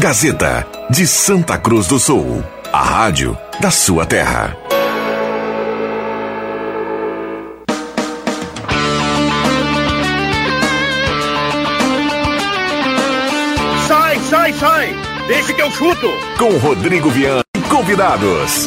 Gazeta de Santa Cruz do Sul. A rádio da sua terra. Sai, sai, sai! Deixa que eu chuto! Com Rodrigo Viana e convidados.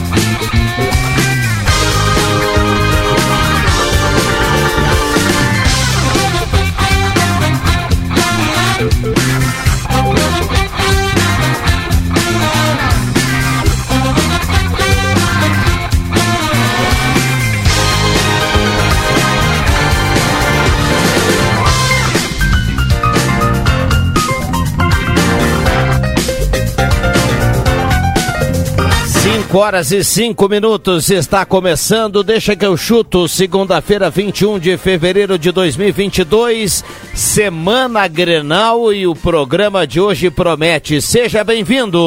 Cinco horas e cinco minutos está começando. Deixa que eu chuto. Segunda-feira, 21 de fevereiro de 2022, semana Grenal e o programa de hoje promete. Seja bem-vindo.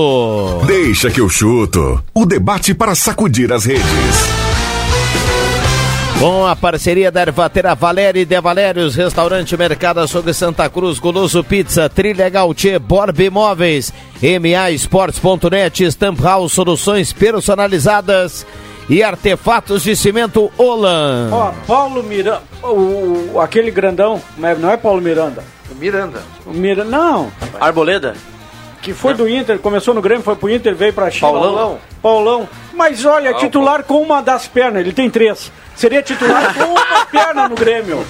Deixa que eu chuto. O debate para sacudir as redes. Com a parceria da Ervatera Valéria e De Valérios, Restaurante Mercado Açougue Santa Cruz, Goloso Pizza, Trilha Gautier, Borb Imóveis, MA Esportes.net, Stamp House Soluções Personalizadas e Artefatos de Cimento Olan. Ó, Paulo Miranda, o, aquele grandão, mas não é Paulo Miranda. Miranda. O Miranda, não, Arboleda? que foi do Inter, começou no Grêmio, foi pro Inter, veio pra China. Paulão? Paulão. Mas olha, titular com uma das pernas, ele tem três. Seria titular com uma perna no Grêmio.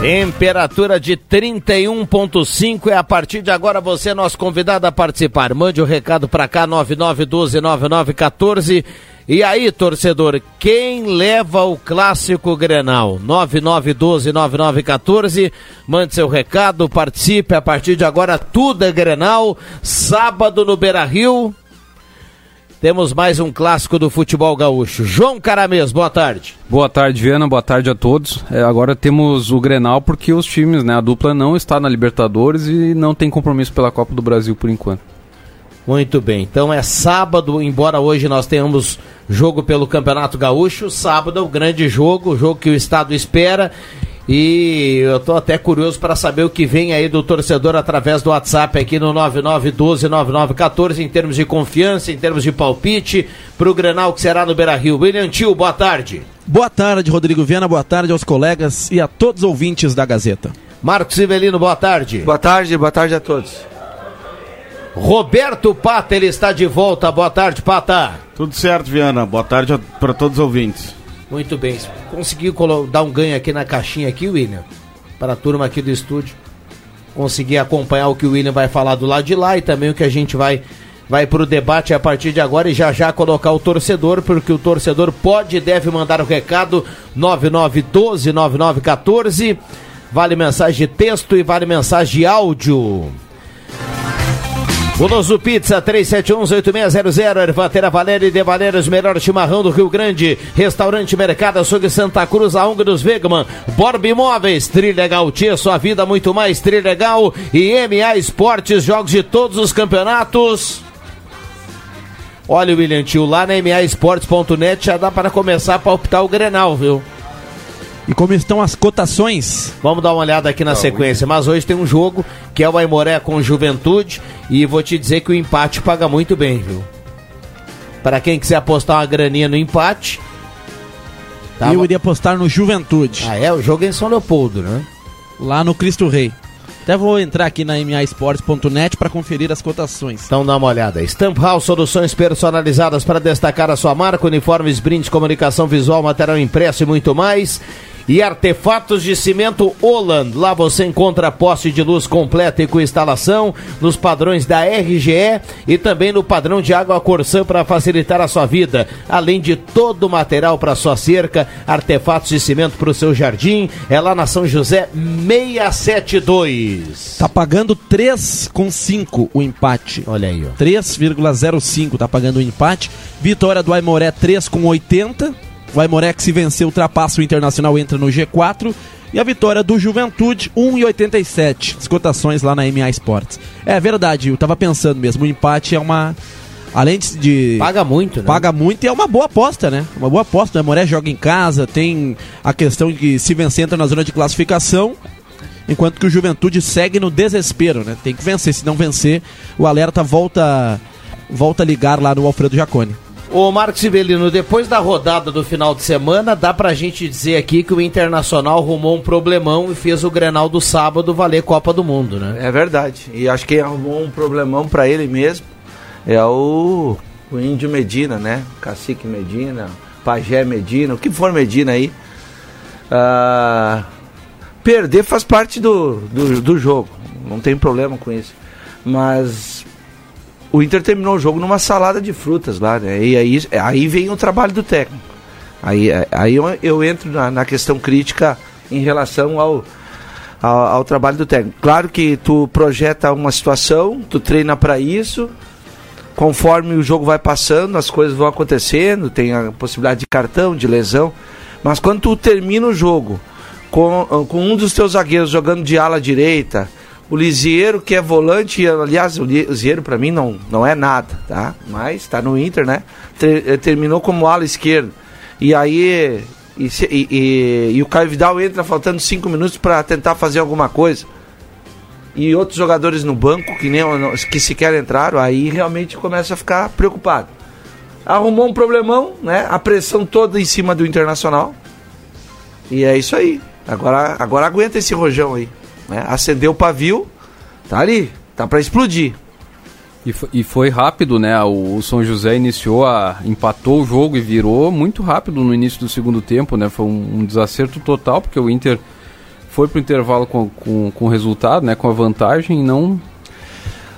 Temperatura de 31.5 é a partir de agora você é nosso convidado a participar. Mande o um recado para cá 99129914. E aí, torcedor, quem leva o clássico Grenal? 99129914. Mande seu recado, participe a partir de agora tudo é Grenal. Sábado no Beira-Rio. Temos mais um clássico do futebol gaúcho. João Caramês, boa tarde. Boa tarde, Viana. Boa tarde a todos. É, agora temos o Grenal porque os times, né, a dupla não está na Libertadores e não tem compromisso pela Copa do Brasil por enquanto. Muito bem. Então é sábado, embora hoje nós tenhamos jogo pelo Campeonato Gaúcho, sábado é o grande jogo, o jogo que o estado espera. E eu tô até curioso para saber o que vem aí do torcedor através do WhatsApp aqui no 99129914 em termos de confiança, em termos de palpite para o Grenal que será no Beira-Rio. William Tio, boa tarde. Boa tarde, Rodrigo Viana. Boa tarde aos colegas e a todos os ouvintes da Gazeta. Marcos Ivelino, boa tarde. Boa tarde, boa tarde a todos. Roberto Pata, ele está de volta. Boa tarde, Pata. Tudo certo, Viana. Boa tarde para todos os ouvintes. Muito bem. Conseguiu dar um ganho aqui na caixinha aqui, William? Para a turma aqui do estúdio. Conseguir acompanhar o que o William vai falar do lado de lá e também o que a gente vai vai para o debate a partir de agora e já já colocar o torcedor, porque o torcedor pode e deve mandar o recado 99129914. Vale mensagem de texto e vale mensagem de áudio. Goloso Pizza 371-8600, Ervatera Valéria De Valérios, melhor chimarrão do Rio Grande, Restaurante Mercado Açougue Santa Cruz, a Ong dos Vegman, Borb Imóveis, Trilegal Tia, sua vida muito mais Trilegal e MA Esportes, jogos de todos os campeonatos. Olha, William Tio, lá na maesportes.net já dá para começar a palpitar o Grenal, viu? E como estão as cotações? Vamos dar uma olhada aqui na sequência. Mas hoje tem um jogo que é o Aimoré com Juventude. E vou te dizer que o empate paga muito bem, viu? Para quem quiser apostar uma graninha no empate. tava- Eu iria apostar no Juventude, Ah, é? O jogo é em São Leopoldo, né? lá no Cristo Rei. Até vou entrar aqui na maesportes.net para conferir as cotações. Então dá uma olhada. Stamp House, soluções personalizadas para destacar a sua marca, uniformes, brindes, comunicação visual, material impresso e muito mais. E artefatos de cimento Holland. Lá você encontra poste de luz completa e com instalação nos padrões da RGE e também no padrão de água Corsã para facilitar a sua vida. Além de todo o material para sua cerca, artefatos de cimento para o seu jardim. É lá na São José 672. Tá pagando 3,5 o empate. Olha aí, ó. 3,05 tá pagando o empate. Vitória do Aimoré 3,80. O Aimoré que se vencer ultrapassa o Internacional entra no G4. E a vitória do Juventude, 1,87. Descotações lá na MA Sports. É verdade, eu tava pensando mesmo, o empate é uma. Além de. Paga muito, né? Paga muito e é uma boa aposta, né? Uma boa aposta. O Moré joga em casa, tem a questão de que se vencer entra na zona de classificação, enquanto que o Juventude segue no desespero, né? Tem que vencer, se não vencer, o alerta volta volta a ligar lá no Alfredo Jaconi. Ô Marcos Sibelino, depois da rodada do final de semana, dá pra gente dizer aqui que o Internacional arrumou um problemão e fez o Grenal do sábado valer Copa do Mundo, né? É verdade. E acho que arrumou um problemão pra ele mesmo. É o, o Índio Medina, né? Cacique Medina, Pajé Medina, o que for Medina aí. Ah, perder faz parte do, do, do jogo. Não tem problema com isso. Mas o Inter terminou o jogo numa salada de frutas lá, né? E aí, aí vem o trabalho do técnico. Aí, aí eu, eu entro na, na questão crítica em relação ao, ao, ao trabalho do técnico. Claro que tu projeta uma situação, tu treina para isso, conforme o jogo vai passando, as coisas vão acontecendo, tem a possibilidade de cartão, de lesão. Mas quando tu termina o jogo com, com um dos teus zagueiros jogando de ala direita, o Lisieiro, que é volante, aliás, o Lisieiro para mim não, não é nada, tá? Mas tá no Inter, né? Ter- eh, terminou como ala esquerdo. E aí. E, e- e- e o Caio Vidal entra faltando cinco minutos para tentar fazer alguma coisa. E outros jogadores no banco que, nem, que sequer entraram, aí realmente começa a ficar preocupado. Arrumou um problemão, né? A pressão toda em cima do Internacional. E é isso aí. Agora, agora aguenta esse rojão aí. Né? Acendeu o pavio, tá ali, tá para explodir. E, e foi rápido, né? O, o São José iniciou a. empatou o jogo e virou muito rápido no início do segundo tempo, né? Foi um, um desacerto total, porque o Inter foi pro intervalo com, com, com resultado, né? Com a vantagem e não,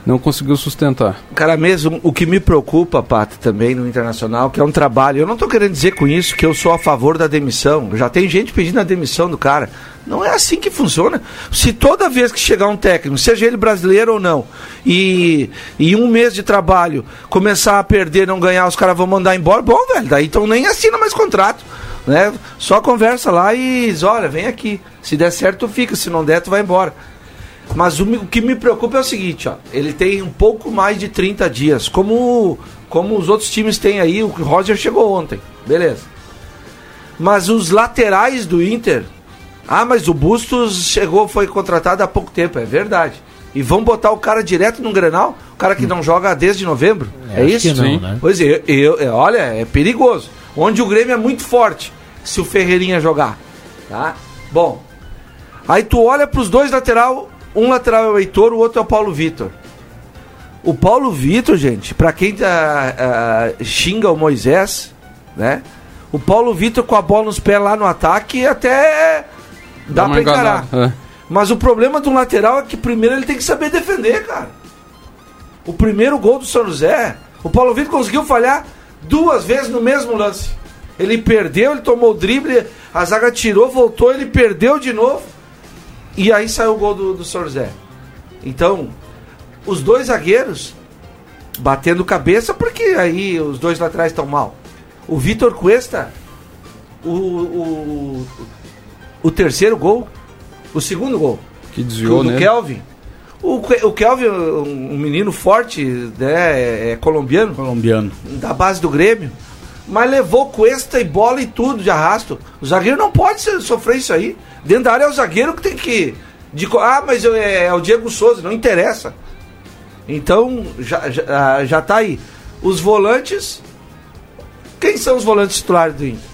não conseguiu sustentar. Cara, mesmo o que me preocupa, Pato, também no Internacional, que é um trabalho. Eu não tô querendo dizer com isso que eu sou a favor da demissão. Já tem gente pedindo a demissão do cara. Não é assim que funciona. Se toda vez que chegar um técnico, seja ele brasileiro ou não, e em um mês de trabalho começar a perder, não ganhar, os caras vão mandar embora, bom, velho, daí então nem assina mais contrato. Né? Só conversa lá e olha, vem aqui. Se der certo, tu fica, se não der, tu vai embora. Mas o, o que me preocupa é o seguinte, ó, ele tem um pouco mais de 30 dias, como, como os outros times têm aí, o Roger chegou ontem, beleza. Mas os laterais do Inter, ah, mas o Bustos chegou, foi contratado há pouco tempo, é verdade. E vão botar o cara direto no Grenal, o cara que não joga desde novembro, é, acho isso? não, né? Pois é, eu, eu- olha, é perigoso. Onde o Grêmio é muito forte, se o Ferreirinha jogar, tá? Bom, aí tu olha pros dois lateral, um lateral é o Heitor, o outro é o Paulo Vitor. O Paulo Vitor, gente, pra quem tá, ah, xinga o Moisés, né? O Paulo Vitor com a bola nos pés lá no ataque até dá uma pra encarar. é. Mas o problema do lateral é que primeiro ele tem que saber defender, cara. O primeiro gol do São José, o Paulo Vitor conseguiu falhar duas vezes no mesmo lance. Ele perdeu, ele tomou o drible, a zaga tirou, voltou, ele perdeu de novo. E aí saiu o gol do, do São José. Então, os dois zagueiros batendo cabeça, porque aí os dois laterais estão mal. O Vitor Cuesta, o, o, o terceiro gol, o segundo gol, Que do, desviou, do né? Kelvin. O, o Kelvin, um um menino forte, né, é, é colombiano, Colombiano. da base do Grêmio, mas levou Cuesta e bola e tudo de arrasto. O zagueiro não pode sofrer isso aí. Dentro da área é o zagueiro que tem que. de ah, mas é, é o Diego Souza, não interessa. Então, já, já, ah, já tá aí. Os volantes. Quem são os volantes titulares do Inter?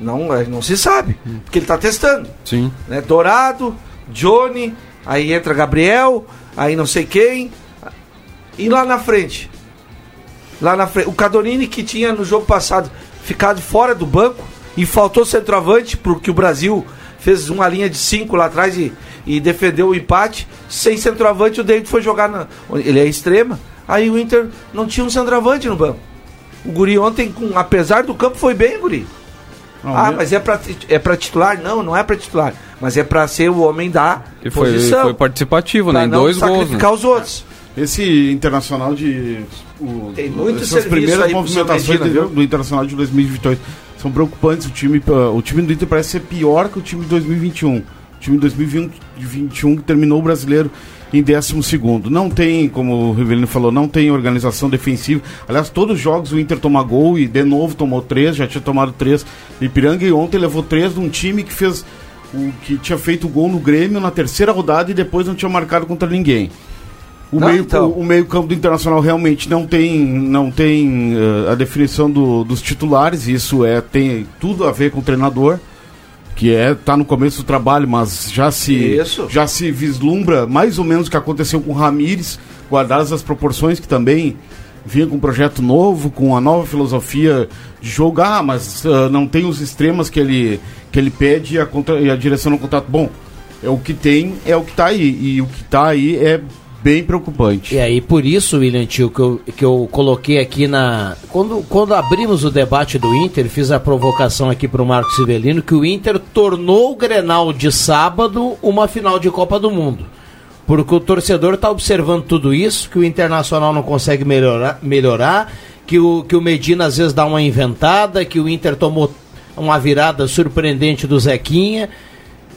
Não, é, não se sabe. Porque ele tá testando Sim. né? Dourado, Johnny, aí entra Gabriel, aí não sei quem. E lá na frente? Lá na frente, o Cadorini que tinha no jogo passado ficado fora do banco e faltou centroavante porque o Brasil fez uma linha de cinco lá atrás e, e defendeu o empate. Sem centroavante, o David foi jogar na. Ele é extrema. Aí o Inter não tinha um centroavante no banco. O Guri ontem, com, apesar do campo, foi bem, Guri. Não, Ah, eu- mas é pra, é pra titular? Não, não é pra titular. Mas é pra ser o homem da E foi, posição. foi participativo, né? Em dois gols. Né? sacrificar os outros. Esse internacional de. O, Tem muito essas primeiras movimentações do, internacional de 2022 são preocupantes. O time, uh, o time do Inter parece ser pior que o time de 2021. time de 2021 que terminou o brasileiro em 12 segundo. Não tem, como o Rivelino falou, não tem organização defensiva. Aliás, todos os jogos o Inter toma gol e de novo tomou três, já tinha tomado três. Ipiranga e ontem levou três de um time que fez o que tinha feito gol no Grêmio na terceira rodada e depois não tinha marcado contra ninguém. O Não, meio, então. o, o meio campo do Internacional realmente não tem, não tem eh, a definição do- dos titulares, isso é, tem tudo a ver com o treinador, que é tá no começo do trabalho, mas já se, Isso. já se vislumbra mais ou menos o que aconteceu com o Ramires, guardadas as proporções que também vinha com um projeto novo, com a nova filosofia de jogar, mas ah, não tem os extremas que ele, que ele pede e a, contra- e a direção no contrato. Bom, é o que tem, é o que tá aí, e o que tá aí é bem preocupante. E aí, por isso, William Tio, que eu, que eu coloquei aqui na. Quando, quando abrimos o debate do Inter, fiz a provocação aqui pro Marcos Civelino que o Inter tornou o Grenal de sábado uma final de Copa do Mundo. Porque o torcedor está observando tudo isso, que o Internacional não consegue melhorar, melhorar que, o, que o Medina às vezes dá uma inventada, que o Inter tomou uma virada surpreendente do Zequinha.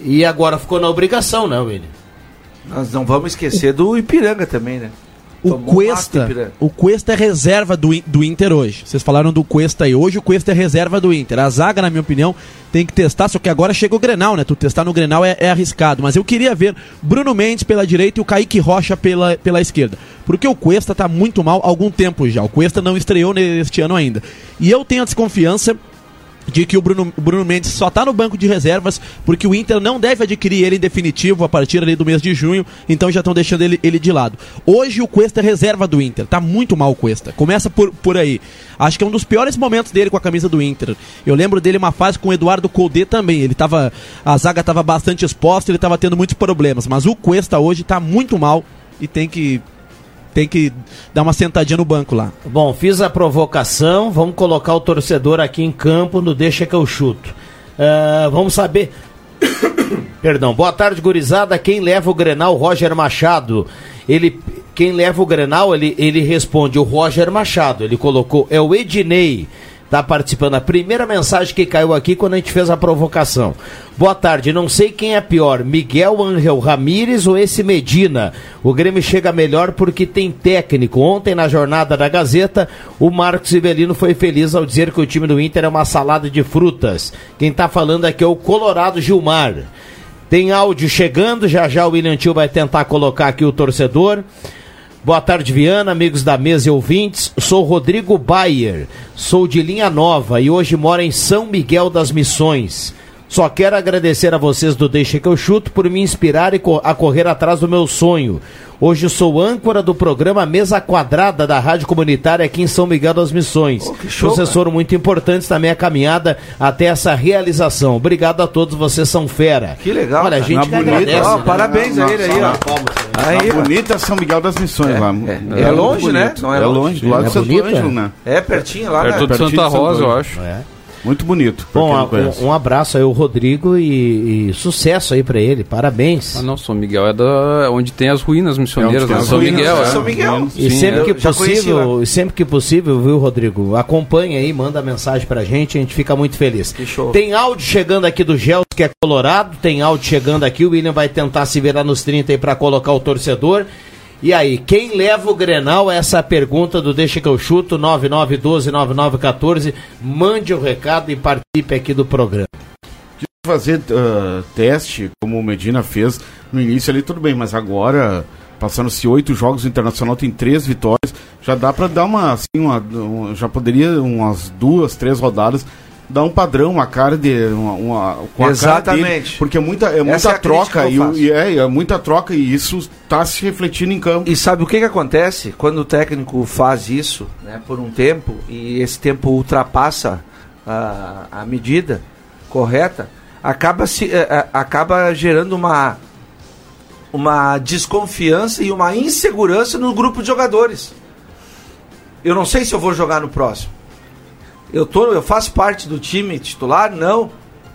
E agora ficou na obrigação, né, William? Nós não vamos esquecer do Ipiranga também, né? O Tomou Cuesta, o Cuesta é reserva do, do Inter hoje. Vocês falaram do Cuesta aí. Hoje o Cuesta é reserva do Inter. A zaga, na minha opinião, tem que testar, só que agora chega o Grenal, né? Tu testar no Grenal é, é arriscado. Mas eu queria ver Bruno Mendes pela direita e o Kaique Rocha pela, pela esquerda. Porque o Cuesta tá muito mal há algum tempo já. O Cuesta não estreou neste ano ainda. E eu tenho a desconfiança de que o Bruno, Bruno Mendes só está no banco de reservas porque o Inter não deve adquirir ele em definitivo a partir ali do mês de junho, então já estão deixando ele, ele de lado. Hoje o Cuesta é reserva do Inter, tá muito mal o Cuesta. Começa por, por aí. Acho que é um dos piores momentos dele com a camisa do Inter. Eu lembro dele uma fase com o Eduardo Colde também. Ele tava a zaga estava bastante exposta, ele estava tendo muitos problemas, mas o Cuesta hoje tá muito mal e tem que tem que dar uma sentadinha no banco lá. Bom, fiz a provocação, vamos colocar o torcedor aqui em campo no Deixa que eu chuto. Ah, vamos saber. Perdão, boa tarde, gurizada. Quem leva o Grenal? Roger Machado. Ele, quem leva o Grenal, ele, ele responde o Roger Machado. Ele colocou, é o Ednei. Tá participando. A primeira mensagem que caiu aqui quando a gente fez a provocação. Boa tarde, não sei quem é pior, Miguel Angel Ramírez ou esse Medina. O Grêmio chega melhor porque tem técnico. Ontem, na jornada da Gazeta, o Marcos Ivelino foi feliz ao dizer que o time do Inter é uma salada de frutas. Quem tá falando aqui é o Colorado Gilmar. Tem áudio chegando, já já o William Tio vai tentar colocar aqui o torcedor. Boa tarde, Viana, amigos da mesa e ouvintes. Sou Rodrigo Bayer, sou de Linha Nova e hoje moro em São Miguel das Missões. Só quero agradecer a vocês do Deixa que eu chuto por me inspirar e co- a correr atrás do meu sonho. Hoje sou âncora do programa Mesa Quadrada da Rádio Comunitária aqui em São Miguel das Missões. show, Vocês foram muito importantes na minha caminhada até essa realização. Obrigado a todos, vocês são fera. Que legal, Olha, a gente que agradece, Ó, né? parabéns a ele aí, ó. Aí, a ó. bonita São Miguel das Missões lá. é. É longe, muito né? Não é é longe. longe, do lado É do Santo bonita? Ângelo, né? É pertinho lá, Perto né? de Santa Rosa, eu acho. Muito bonito. Bom, um, um abraço aí, o Rodrigo, e, e sucesso aí pra ele. Parabéns. Ah, não, São Miguel é da onde tem as ruínas missioneiras, É onde tem né? as São ruínas, Miguel, é. é. São Miguel. E Sim, sempre é. que conheci possível, e sempre que possível, viu, Rodrigo? Acompanha aí, manda mensagem pra gente, a gente fica muito feliz. Que show. Tem áudio chegando aqui do Gels, que é colorado, tem áudio chegando aqui, o William vai tentar se virar nos 30 aí pra colocar o torcedor. E aí, quem leva o Grenal? Essa é pergunta do Deixa que eu chuto, 99129914. Mande o recado e participe aqui do programa. fazer ah, teste, como o Medina fez no início ali, tudo bem, mas agora, passando-se oito jogos, o Internacional tem três vitórias, já dá pra dar uma, assim, uma, um- já poderia umas duas, três rodadas, dar um padrão, uma cara de, uma, uma- com a cara dele, Exatamente. porque é muita, é muita é a crítica troca, e, e é, é muita troca, e isso tá se refletindo em campo. E sabe o que, que acontece quando o técnico faz isso né, por um tempo e esse tempo ultrapassa a, a medida correta, acaba, se, eh, eh, acaba gerando uma, uma desconfiança e uma insegurança no grupo de jogadores. Eu não sei se eu vou jogar no próximo. Eu, tô, eu faço parte do time titular? Não.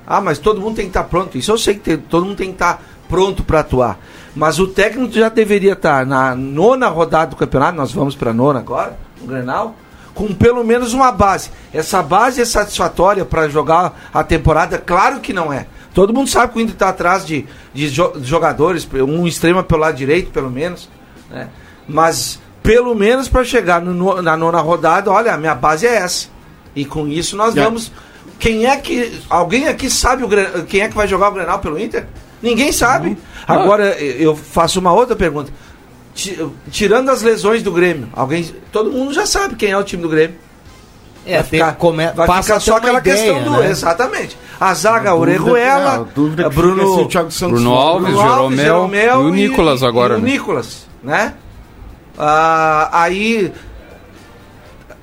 Ah, mas todo mundo tem que estar pronto. Isso eu sei que tem- todo mundo tem que estar pronto para atuar. Mas o técnico já deveria estar na nona rodada do campeonato, nós vamos para nona agora, no Grenal, com pelo menos uma base. Essa base é satisfatória para jogar a temporada? Claro que não é. Todo mundo sabe que o Inter está atrás de, de jo- jogadores, um extrema pelo lado direito, pelo menos. Né? Mas, pelo menos para chegar no- na nona rodada, olha, a minha base é essa. E com isso nós Já- vamos. Quem é que. Alguém aqui sabe o, quem é que vai jogar o Grenal pelo Inter? Ninguém sabe. Agora, eu faço uma outra pergunta. Ti- Tirando as lesões do Grêmio, alguém. Todo mundo já sabe quem é o time do Grêmio. É, vai tem- ficar, come- vai passa ficar só aquela ideia, questão do. né? Exatamente. A zaga, A Orejuela, é, a Bruno, Thiago Santos Bruno. Alves, Bruno Alves, Jeromel, e o Nicolas agora, E o né? Nicolas, né? Ah, aí.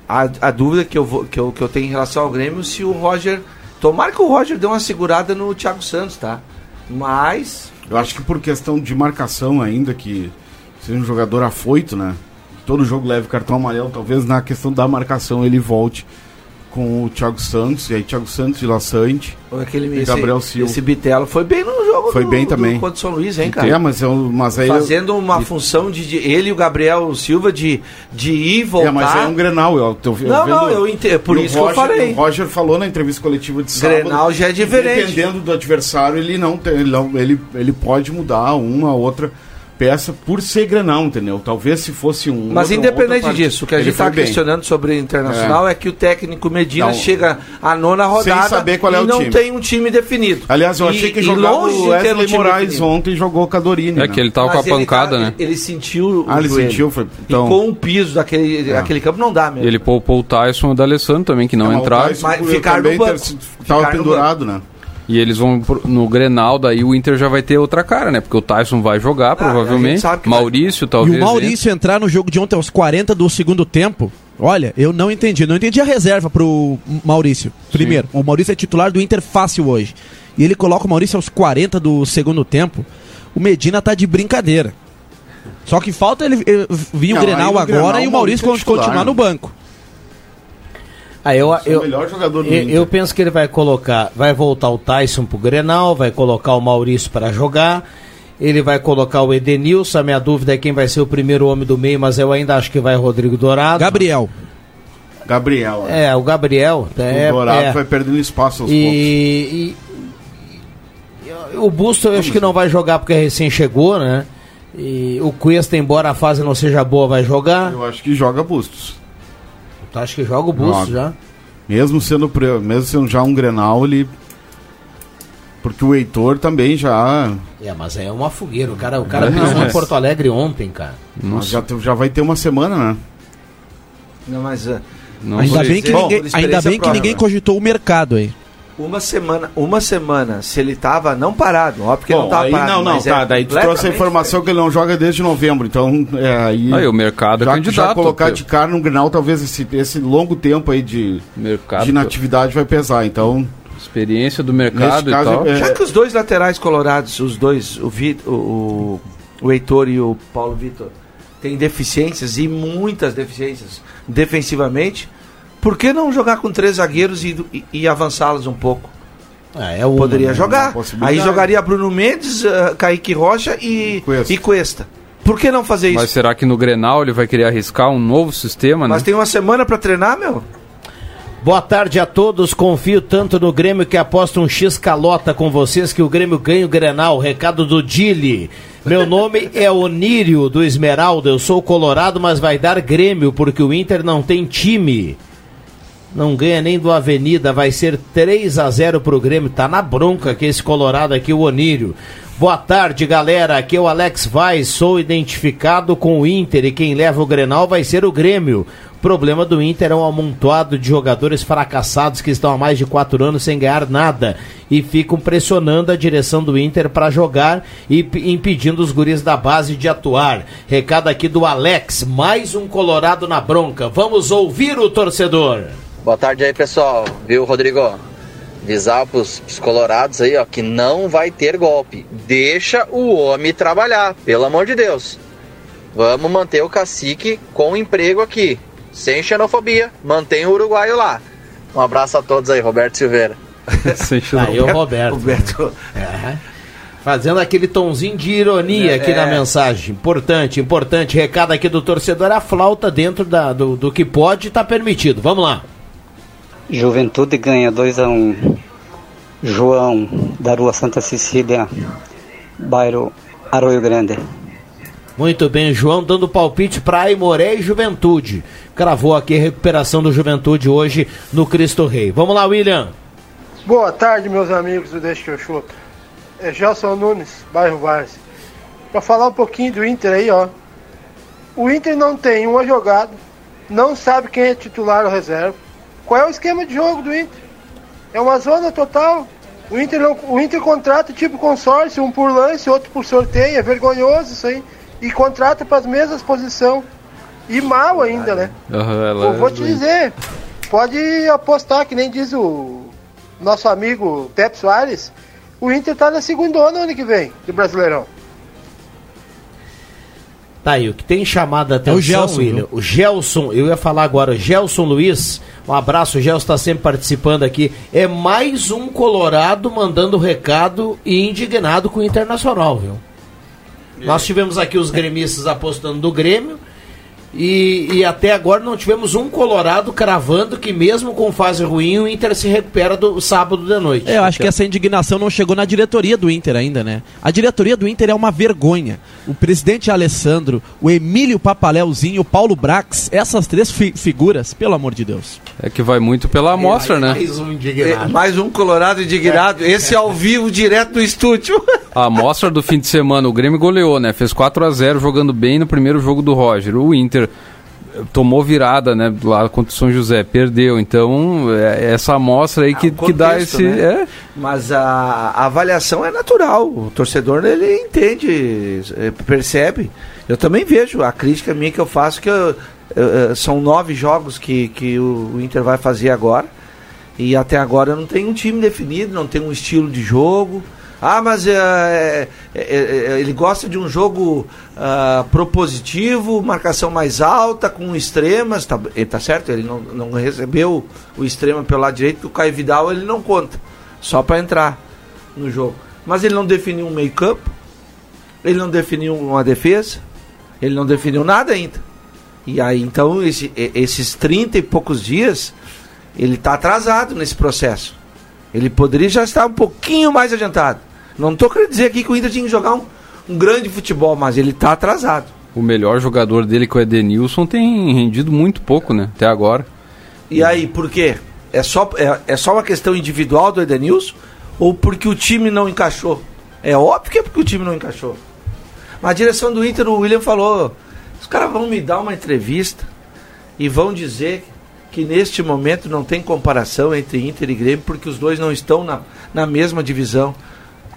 A, a dúvida que eu, vou, que, eu, que eu tenho em relação ao Grêmio se o Roger. Tomara que o Roger dê uma segurada no Thiago Santos, tá? Mas. Eu acho que por questão de marcação ainda, que seja um jogador afoito, né? Todo jogo leve cartão amarelo, talvez na questão da marcação ele volte com o Thiago Santos, e aí Thiago Santos e Lassante. Aquele, E esse, Gabriel Silva. esse Bitelo foi bem no jogo Foi do, bem do- também. contra o São Luís, hein, cara? É, mas, é um- mas aí. Fazendo uma função de, de- ele e o Gabriel Silva de, de ir e voltar. É, mas é um Grenal. Eu, eu Não, vendo- não, eu entendo, por e o isso que eu Roger- falei. O Roger falou na entrevista coletiva de sábado. Grenal já é diferente. Dependendo do adversário, ele não tem. Ele, não- ele, ele pode mudar uma outra peça por ser Grenal, entendeu? Talvez se fosse um. Mas outra- independente disso, o que a gente está questionando sobre o Internacional é. que o técnico Medina Não. chega à nona rodada saber qual é e o não time. tem um time definido. Aliás, eu E- achei que jogava longe o de ter um Wesley time Moraes definido. ontem jogou Cadorini. É né? que ele tava Mas com a pancada, tá- né? Ele sentiu Ah, o ele joelho. sentiu, foi- então- E com o piso daquele, É. daquele campo não dá mesmo. Ele poupou o Tyson e o D'Alessandro também, que não, o entraram. Mas ficaram no banco. ter- Tava Ficaram no pendurado, né? E eles vão pro- no Grenal, daí o Inter já vai ter outra cara, né? Porque o Tyson vai jogar, Ah, provavelmente. que vai- Maurício, E talvez. o Maurício entrar no jogo de ontem aos 40 do segundo tempo. Olha, eu não entendi. Não entendi a reserva pro Maurício. Primeiro, o Maurício é titular do Inter fácil hoje. E ele coloca o Maurício aos 40 do segundo tempo. O Medina tá de brincadeira. Só que falta ele vir o Grenal aí o agora Grenal, e o Maurício Maurício é titular, continuar no né? banco. Ah, eu, é o eu, melhor jogador do eu, Inter. eu penso que ele vai colocar, vai voltar o Tyson pro Grenal, vai colocar o Maurício para jogar, ele vai colocar o Edenilson, a minha dúvida é quem vai ser o primeiro homem do meio, mas eu ainda acho que vai Rodrigo Dourado. Gabriel. Gabriel. é. É, o Gabriel. É, o Dourado é. vai perdendo espaço aos poucos. E, e- e o Busto eu acho que não vai jogar porque recém chegou, né? E o Cuesta, embora a fase não seja boa, vai jogar. Eu acho que joga Bustos. Tu acha que joga o Busto já? Mesmo sendo, mesmo sendo já um Grenal, ele. Porque o Heitor também já. É, mas é uma fogueira. O cara, o cara pisou em Porto Alegre ontem, cara. Já, te- já vai ter uma semana, né? Não, mas ah, Não ainda bem que Bom, ninguém, ainda bem que ninguém cogitou o mercado aí. Uma semana, uma semana, se ele tava não parado, óbvio que ele Bom, não tava aí, parado. não, não, mas tá. é daí tu trouxe a informação que ele não joga desde novembro. Então, é, aí. Aí o mercado é já, candidato. já colocar de cara no Grenal, talvez esse, esse longo tempo aí de, mercado, de inatividade vai pesar. Então, experiência do mercado Nesse e caso, tal. é- Já que os dois laterais colorados, os dois, o, Vi- o, o, o Heitor e o Paulo Vitor, têm deficiências e muitas deficiências defensivamente, por que não jogar com três zagueiros e, e, e avançá-los um pouco? Ah, é uma, Poderia jogar. Aí jogaria Bruno Mendes, ah, Kaique Rocha e Cuesta. e Cuesta. Por que não fazer isso? Mas será que no Grenal ele vai querer arriscar um novo sistema, Mas né? tem uma semana pra treinar, meu? Boa tarde a todos. Confio tanto no Grêmio que aposto um X calota com vocês que o Grêmio ganha o Grenal. Recado do Dili. Meu nome é Onírio do Esmeralda. Eu sou colorado, mas vai dar Grêmio porque o Inter não tem time. Não ganha nem do Avenida, vai ser 3 a 0 pro Grêmio. Tá na bronca que esse colorado aqui, o Onírio. Boa tarde, galera. Aqui é o Alex Vaz. Sou identificado com o Inter e quem leva o Grenal vai ser o Grêmio. O problema do Inter é um amontoado de jogadores fracassados que estão há mais de quatro anos sem ganhar nada e ficam pressionando a direção do Inter para jogar e impedindo os guris da base de atuar. Recado aqui do Alex, mais um Colorado na bronca. Vamos ouvir o torcedor. Boa tarde aí, pessoal. Viu, Rodrigo? Avisar pros, pros colorados aí, ó, que não vai ter golpe. Deixa o homem trabalhar, pelo amor de Deus. Vamos manter o cacique com emprego aqui. Sem xenofobia. Mantém o uruguaio lá. Um abraço a todos aí, Roberto Silveira. Sem Aí o Roberto. Roberto. É. Fazendo aquele tonzinho de ironia aqui É. na mensagem. Importante, importante. Recado aqui do torcedor: a flauta dentro da- do, do que pode está permitido. Vamos lá. Juventude ganha 2x1. João, da rua Santa Cecília, bairro Arroio Grande. Muito bem, João dando palpite para Aimoré e Juventude. Cravou aqui a recuperação do Juventude hoje no Cristo Rei. Vamos lá, William. Boa tarde, meus amigos do Deixa que eu chuto. É Gelson Nunes, bairro Várzea. Para falar um pouquinho do Inter aí, ó. O Inter não tem uma jogada, não sabe quem é titular ou reserva. Qual é o esquema de jogo do Inter? É uma zona total. O Inter, não, o Inter contrata tipo consórcio, um por lance, outro por sorteio. É vergonhoso isso aí. E contrata para as mesmas posições. E mal ainda, né? Eu vou é te doente. dizer, pode apostar, que nem diz o nosso amigo Pepe Soares, o Inter tá na segunda ano ano que vem, do Brasileirão. Tá aí, o que tem chamado a atenção, É o Gelson, William, viu? o Gelson, eu ia falar agora, o Gelson Luiz, um abraço, o Gelson está sempre participando aqui, é mais um colorado mandando recado e indignado com o Internacional, viu? Nós tivemos aqui os gremistas apostando do Grêmio e, e até agora não tivemos um colorado cravando que mesmo com fase ruim o Inter se recupera do sábado de noite. É, eu acho que essa indignação não chegou na diretoria do Inter ainda, né? A diretoria do Inter é uma vergonha. O presidente Alessandro, o Emílio Papaléuzinho, o Paulo Brax, essas três fi- figuras, pelo amor de Deus. É que vai muito pela amostra, né? Mais um É, indignado. mais um Colorado indignado. Esse ao vivo, direto do estúdio. A amostra do fim de semana, o Grêmio goleou, né? Fez 4 a 0 jogando bem no primeiro jogo do Roger. O Inter eh, tomou virada, né? Lá contra o São José, perdeu. Então, é essa amostra aí que, o que dá contexto, esse. né? É, Mas a, a avaliação é natural. O torcedor ele entende, eh, percebe. Eu também vejo a crítica minha que eu faço que eu- eu- eu- são nove jogos que, que o, o Inter vai fazer agora e até agora não tem um time definido, não tem um estilo de jogo. Ah, mas é, é, é, é, ele gosta de um jogo ah, propositivo, marcação mais alta, com extremas, tá, tá certo, ele não, não recebeu o extrema pelo lado direito, o Caio Vidal ele não conta, só para entrar no jogo. Mas ele não definiu um meio campo, ele não definiu uma defesa, ele não definiu nada ainda. E aí, então, esse- esses 30 e poucos dias, ele está atrasado nesse processo. Ele poderia já estar um pouquinho mais adiantado. Não estou querendo dizer aqui que o Inter tinha que jogar um, um grande futebol, mas ele está atrasado. o melhor jogador dele, que é o Edenilson, tem rendido muito pouco, né? Até agora. E aí, por quê? É só, é, é só uma questão individual do Edenilson ou porque o time não encaixou? É óbvio que é porque o time não encaixou. Mas a direção do Inter, o William falou: os caras vão me dar uma entrevista e vão dizer que neste momento não tem comparação entre Inter e Grêmio porque os dois não estão na, na mesma divisão.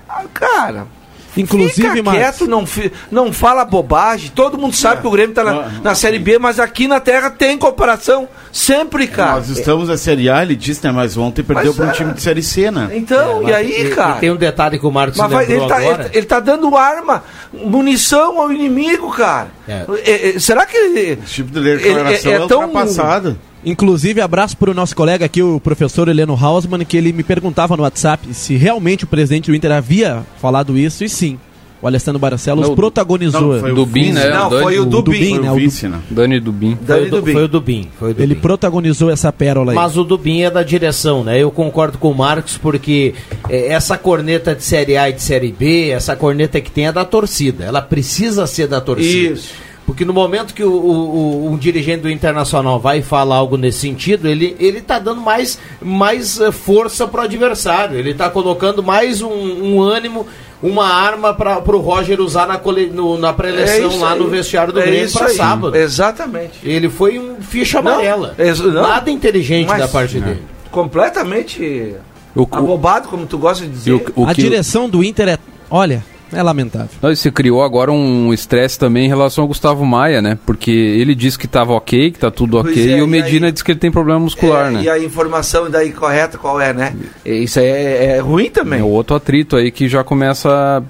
Ah, cara. Inclusive, fica quieto, não, não fala bobagem. Todo mundo sabe que o Grêmio está na, na Série B, mas aqui na Terra tem comparação. Sempre, cara. Nós estamos na Série A, ele disse, né? Mas ontem perdeu para um é. time de Série C, né? Então, e aí, E- cara? E tem um detalhe que o Marcos Mas vai- ele, tá, agora. ele, ele tá dando arma, munição ao inimigo, cara. É. É, é, será que ele. Esse tipo de declaração Ele- é, é tão- ultrapassada. Inclusive, abraço para o nosso colega aqui, o professor Heleno Hausmann, que ele me perguntava no WhatsApp se realmente o presidente do Inter havia falado isso, e sim. O Alessandro Barcelos Não, protagonizou. não, foi o Dubin, vice. né? Não, Dani- foi o Dubin. Né? o vice, né? Dani Dubin. Foi Dani Dubin. foi o Dubin. Foi o Dubin. Ele protagonizou essa pérola aí. Mas o Dubin é da direção, né? Eu concordo com o Marcos, porque é, essa corneta de Série A e de Série B, essa corneta que tem é da torcida. Ela precisa ser da torcida. Isso. Porque no momento que o, o- o- um dirigente do Internacional vai falar algo nesse sentido, ele, ele tá dando mais, mais eh, força pro adversário. Ele tá colocando mais um, um ânimo, uma arma para o Roger usar na, cole- no- na pré-eleição isso lá aí. no vestiário do É Grêmio para sábado. Exatamente. Ele foi um ficha Não, amarela. ex- não. Nada inteligente Mas- da parte dele. Completamente O, o, abobado, como tu gosta de dizer. o, o a que- direção do Inter é. Olha, é lamentável. Não, e se criou agora um estresse também em relação ao Gustavo Maia, né? Porque ele disse que estava ok, que tá tudo ok, é, e o e Medina aí- disse que ele tem problema muscular, É, né? E a informação daí correta qual é, né? Isso aí é, é ruim também. É outro atrito aí que já começa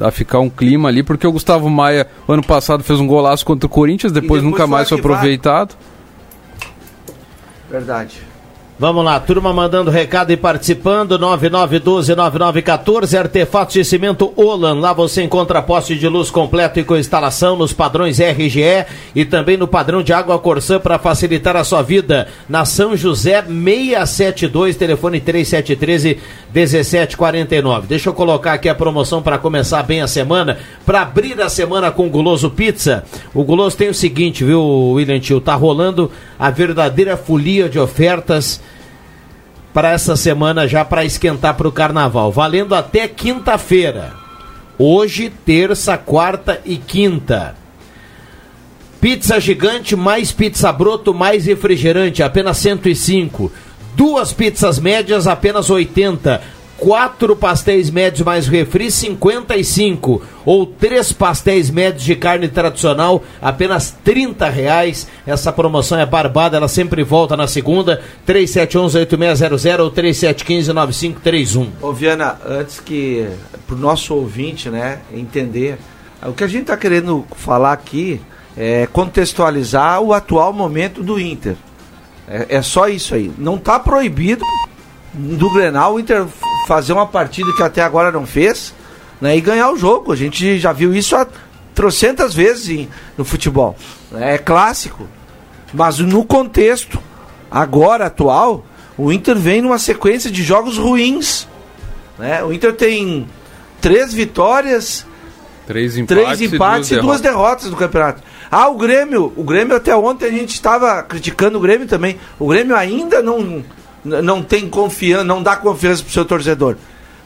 a, a ficar um clima ali, porque o Gustavo Maia, ano passado, fez um golaço contra o Corinthians, depois, depois nunca foi mais foi aproveitado. Verdade. Vamos lá, turma mandando recado e participando, 9912-9914, Artefatos de Cimento Olan, lá você encontra poste de luz completo e com instalação nos padrões RGE e também no padrão de água Corsã para facilitar a sua vida, na São José 672, telefone 17,49. Deixa eu colocar aqui a promoção para começar bem a semana, para abrir a semana com o Guloso Pizza. O Guloso tem o seguinte, viu, William Tio? Tá rolando a verdadeira folia de ofertas para essa semana já para esquentar para o carnaval, valendo até quinta-feira. Hoje, terça, quarta e quinta. Pizza gigante, mais pizza broto, mais refrigerante, apenas 105. Duas pizzas médias, apenas 80. Quatro pastéis médios mais refri, 55. Ou três pastéis médios de carne tradicional, apenas 30 reais. Essa promoção é barbada, ela sempre volta na segunda. 3711-8600 ou 3715-9531. Ô Viana, antes que pro nosso ouvinte, né, entender, o que a gente tá querendo falar aqui é contextualizar o atual momento do Inter. É, é só isso aí. Não tá proibido do Grenal o Inter fazer uma partida que até agora não fez né, e ganhar o jogo. A gente já viu isso há trocentas vezes em, no futebol. É clássico. Mas no contexto agora atual, o Inter vem numa sequência de jogos ruins. Né? O Inter tem três vitórias, Três empates, três empates e duas, e duas derrotas no campeonato. Ah, o Grêmio, o Grêmio até ontem a gente estava criticando o Grêmio também. O Grêmio ainda não não tem confiança, não dá confiança pro seu torcedor.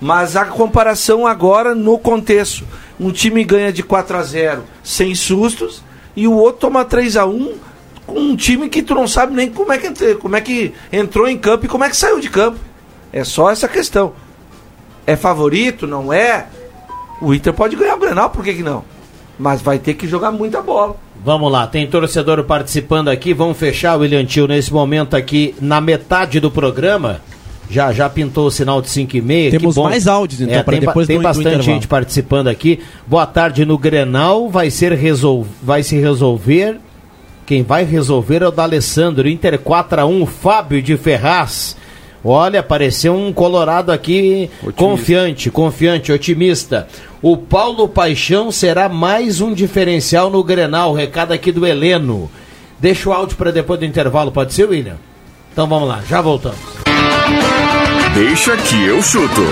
Mas a comparação agora no contexto, um time ganha de 4 a 0 sem sustos e o outro toma 3 a 1 com um time que tu não sabe nem como é que como é que entrou em campo e como é que saiu de campo. É só essa questão. É favorito, não é? O Inter pode ganhar o Grenal, por que, que não? Mas vai ter que jogar muita bola. Vamos lá, tem torcedor participando aqui. Vamos fechar o William Tio nesse momento aqui na metade do programa. Já já pintou o sinal de 5 e meia. Temos mais áudios, então, é, para depois Tem do- do bastante intervalo. gente participando aqui. Boa tarde no Grenal. Vai ser resol... vai se resolver. Quem vai resolver é o D'Alessandro. Inter 4x1, Fábio de Ferraz. Olha, apareceu um colorado aqui confiante, confiante, otimista. O Paulo Paixão será mais um diferencial no Grenal. Recado aqui do Heleno. Deixa o áudio para depois do intervalo, pode ser, William? Então vamos lá, já voltamos. Deixa que eu chuto.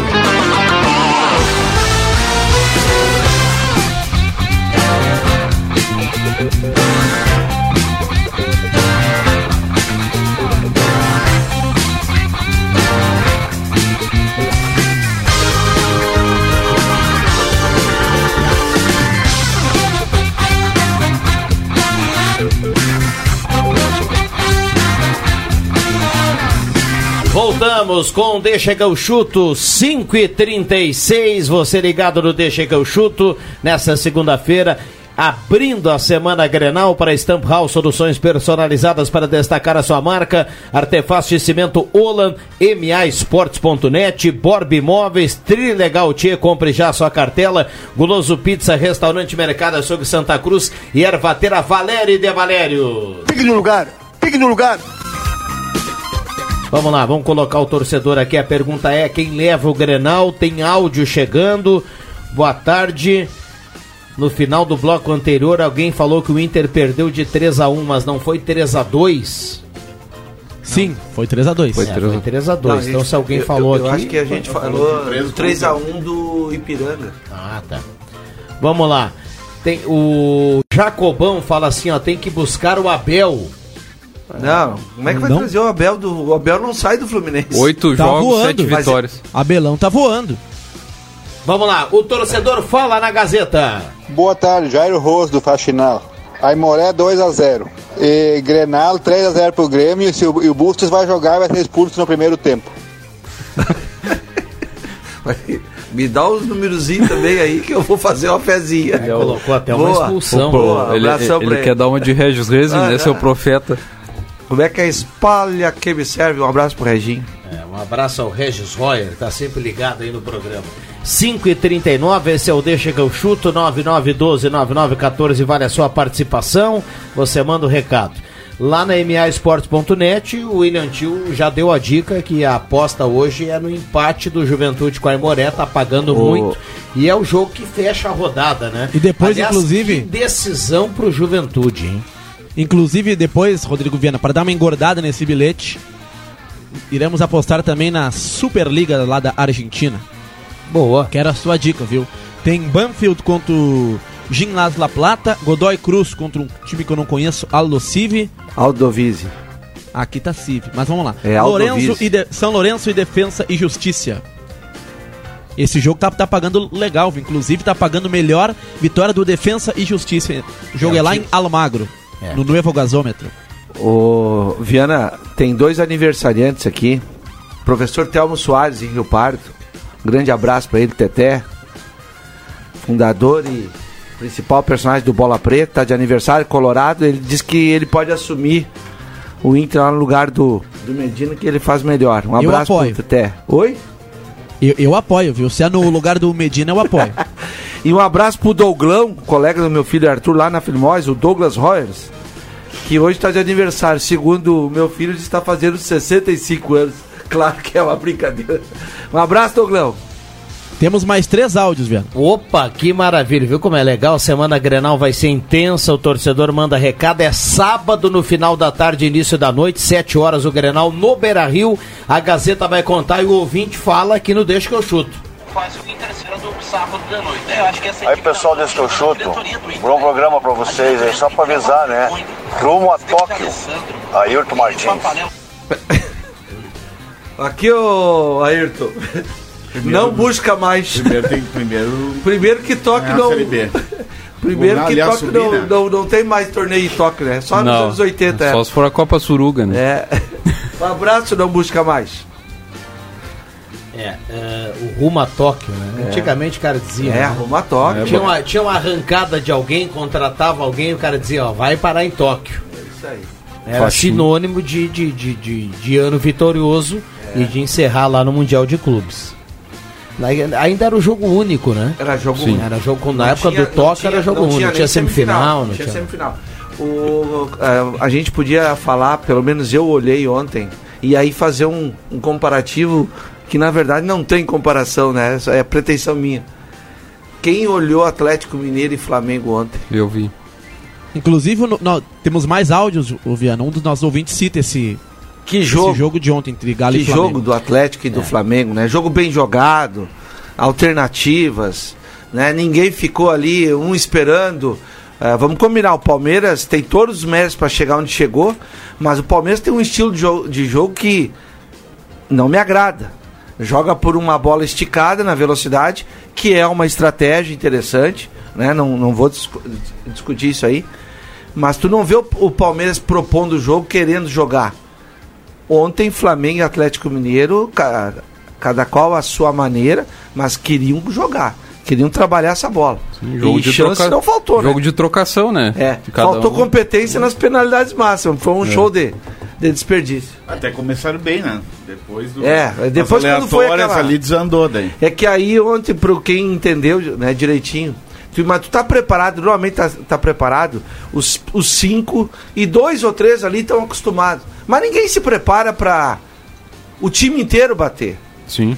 Voltamos com Deixa que eu chuto 5 e 36 Você ligado no Deixa que eu chuto nessa segunda-feira. Abrindo a semana Grenal para Stamp House, soluções personalizadas para destacar a sua marca. Artefatos de cimento Olan, MAEsportes.net, Borb Imóveis, Trilegal Tia, compre já sua cartela. Guloso Pizza, Restaurante Mercado Açougue Santa Cruz e Ervatera Valério de Valério. Pique no lugar, pique no lugar. Vamos lá, vamos colocar o torcedor aqui. A pergunta é: quem leva o Grenal? Tem áudio chegando. Boa tarde. No final do bloco anterior, alguém falou que o Inter perdeu de 3 a 1 mas não foi 3 a 2 Sim, foi 3x2. Foi 3 a 2 Não, a Então, gente- se alguém eu- falou eu, eu aqui. acho que a gente falou do 3x1 do Ipiranga. Ah, tá. Vamos lá. Tem, o Jacobão fala assim: ó, tem que buscar o Abel. Não, como é que vai Não? trazer o Abel do. O Abel não sai do Fluminense. Oito Tá jogos, voando. sete Mas- vitórias. Abelão tá voando. Vamos lá, o torcedor fala na Gazeta. Boa tarde, Jairo Rosso do Faxinal. Aimoré 2x0. E Grenal 3x0 pro Grêmio. E, se o, e o Bustos vai jogar vai ser expulso no primeiro tempo. Me dá os númerozinhos também aí que eu vou fazer uma fezinha. Colocou até uma Boa. expulsão. Boa, ele abração ele pra quer dar uma de Regis Rezende, Ah, né, seu ah. profeta. Como é que é espalha que me serve? Um abraço pro Reginho. É, um abraço ao Regis Royer, tá sempre ligado aí no programa. 5 e 39 esse é o Deixa que eu chuto, 9912-9914, vale a sua participação, você manda o recado. Lá na maesportes.net, o William Tio já deu a dica que a aposta hoje é no empate do Juventude com a Imoré, tá pagando Ô. muito. E é o jogo que fecha a rodada, né? E depois, Aliás, inclusive- que decisão pro Juventude, hein? Inclusive, depois, Rodrigo Viana, para dar uma engordada nesse bilhete, iremos apostar também na Superliga lá da Argentina. Boa. Quero a sua dica, viu? Tem Banfield contra o Ginlas La Plata, Godoy Cruz contra um time que eu não conheço, Aldo Civi. Aldovise. Aqui tá Civi, mas vamos lá. É, Lourenço e De- São Lourenço e Defensa e Justiça. Esse jogo tá, tá pagando legal, inclusive tá pagando melhor vitória do Defensa e Justiça. O jogo é, lá em Almagro, É. no Nuevo Gasômetro. O Viana, tem dois aniversariantes aqui. Professor Telmo Soares, em Rio Pardo. Um grande abraço para ele, Teté. Fundador e principal personagem do Bola Preta, tá de aniversário, Colorado. Ele diz que ele pode assumir o Inter lá no lugar do, do Medina, que ele faz melhor. Um abraço pro Teté. Oi? Eu, eu apoio, viu? Se é no lugar do Medina, eu apoio. E um abraço pro Douglão, colega do meu filho Arthur lá na Filmóis, o Douglas Royers, que hoje está de aniversário. Segundo o meu filho, ele está fazendo 65 anos. Claro que é uma brincadeira. Um abraço, Douglão. Temos mais três áudios, velho. Opa, que maravilha, viu como é legal? Semana Grenal vai ser intensa, o torcedor manda recado. É sábado no final da tarde, início da noite, 7 horas o Grenal no Beira Rio. A Gazeta vai contar e o ouvinte fala aqui no Deixa que eu chuto. Aí pessoal desse que eu chuto, bom programa pra vocês aí, só pra avisar, né? Rumo a Tóquio, Ayrton Martins. Aqui, ô Ayrton. não busca mais. Primeiro tem primeiro. Primeiro que toque É não. Primeiro que toque subir, não, né? não, não tem mais torneio em toque, né? Só nos Não, anos 80. é. Só se for a Copa Suruga, né? É. Um abraço, não busca mais. É, é, o rumo a Tóquio, né? É. Antigamente o cara dizia. É, né? rumo a Tóquio. Tinha uma, tinha uma arrancada de alguém, contratava alguém, o cara dizia, ó, vai parar em Tóquio. Isso aí. Era Faxina. sinônimo de, de, de, de, de ano vitorioso É. e de encerrar lá no Mundial de Clubes. Ainda era o jogo único, né? Era jogo Sim. único. Era jogo, na Não época tinha- do Tóquio não era jogo único, não tinha semifinal, não não tinha semifinal. O, eh, a gente podia falar, pelo menos eu olhei ontem, e aí fazer um, um comparativo que na verdade não tem comparação, né? É pretensão minha. Quem olhou Atlético Mineiro e Flamengo ontem? Eu vi. Inclusive, no- nó- temos mais áudios, o Viana. Um dos nossos ouvintes cita esse, Que esse jogo, jogo de ontem entre Galo que e Flamengo. jogo do Atlético e do Flamengo, né? Jogo bem jogado, alternativas, né? Ninguém ficou ali um esperando. Ah, vamos combinar, o Palmeiras tem todos os méritos para chegar onde chegou, mas o Palmeiras tem um estilo de jogo, de jogo que não me agrada. Joga por uma bola esticada na velocidade, que é uma estratégia interessante, né? Não, não vou discu- discutir isso aí. Mas tu não vê o, o Palmeiras propondo o jogo, querendo jogar. Ontem, Flamengo e Atlético Mineiro, ca- cada qual a sua maneira, mas queriam jogar. Queriam trabalhar essa bola. Jogo e de chance troca- não faltou, Jogo né? de trocação, né? É, cada faltou um. competência nas penalidades máximas. Foi um É. show de, de desperdício. Até começaram bem, né? Depois do. É, depois as quando foi aquela- ali desandou daí. É que aí ontem, para quem entendeu né, direitinho, tu, mas tu tá preparado, normalmente tá, tá preparado, os, os cinco e dois ou três ali estão acostumados. Mas ninguém se prepara para o time inteiro bater. Sim.